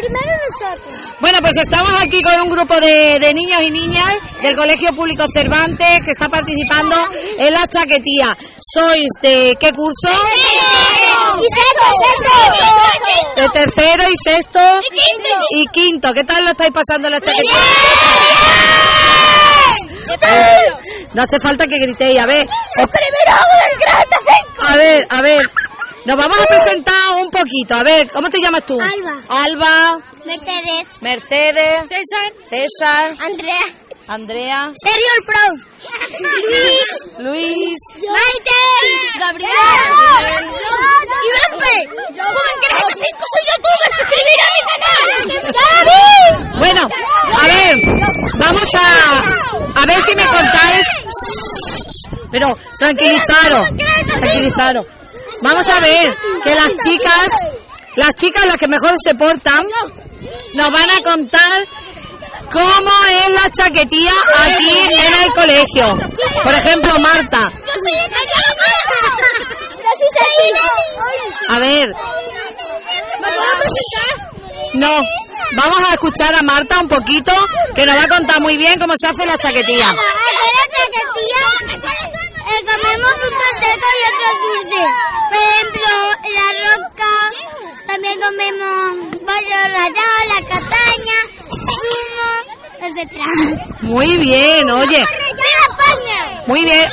primero nosotros. Bueno, pues estamos aquí con un grupo de, de niños y niñas del Colegio Público Cervantes que está participando en la chaquetía. ¿Sois de qué curso? Y sexto. De tercero y sexto y quinto. ¿Qué tal lo estáis pasando en la chaquetía? No hace falta que gritéis, a ver. A ver, a ver. Nos vamos a presentar un poquito. A ver, ¿cómo te llamas tú? Alba. Alba, Mercedes. Mercedes, César. César, Andrea. Andrea, Sergio el Pro. Luis. Luis. Maite. Gabriel. Y. Joven Creta 5 soy youtuber. Suscribir a mi canal. Bueno, a ver, vamos a, a ver si me contáis. Pero tranquilizaros, tranquilizaros. Vamos a ver que las chicas, las chicas las que mejor se portan, nos van a contar cómo es la chaquetía aquí en el colegio. Por ejemplo, Marta. A ver, no, vamos a escuchar a Marta un poquito, que nos va a contar muy bien cómo se hace la chaquetía. Eh, comemos frutos secos y otros dulces. Por ejemplo, la roca, también comemos pollo rallado, la castaña, zumo, etc. Muy bien, oye, muy bien.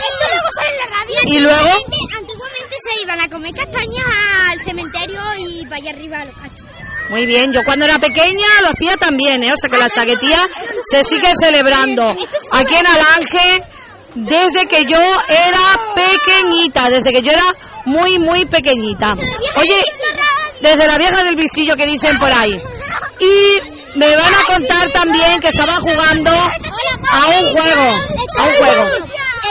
¿Y luego? Antiguamente, antiguamente se iban a comer castañas al cementerio y para allá arriba a los cachos. Muy bien, yo cuando era pequeña lo hacía también, ¿eh? o sea que la chaquetía se sigue celebrando. Aquí en Alange, desde que yo era pequeñita, desde que yo era muy, muy pequeñita. Oye, desde la vieja del visillo que dicen por ahí. Y me van a contar también que estaban jugando a un juego, a un juego.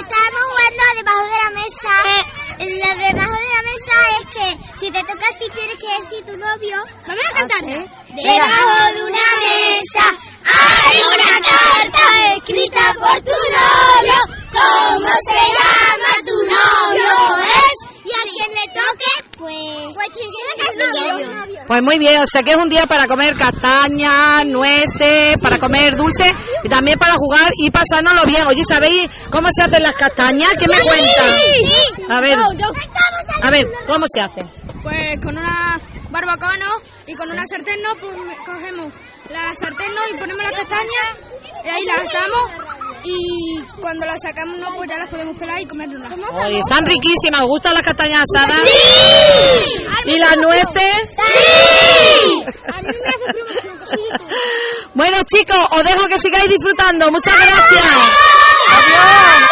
Estábamos jugando debajo de la mesa. Lo debajo de la mesa es que si te tocas ti tienes que decir tu novio. Vamos a cantar. Debajo de una mesa hay una carta escrita por tu novio. ¿Cómo se llama tu novio? Es. Y a quien le toque, pues. Muy bien, o sea que es un día para comer castañas, nueces, para comer dulces y también para jugar y pasárnoslo bien. Oye, ¿sabéis cómo se hacen las castañas? ¿Qué me cuentan? A ver, a ver, ¿cómo se hacen? Pues con una barbacoa ¿no? y con una sartén ¿no? pues cogemos la sartén ¿no? y ponemos las castañas y ahí las asamos y cuando las sacamos no pues ya las podemos pelar y comerlas. Oye, están riquísimas, ¿os gustan las castañas asadas? Las nueces? ¡Sí! A mí me hace bueno, chicos, os dejo que sigáis disfrutando. Muchas gracias. Adiós.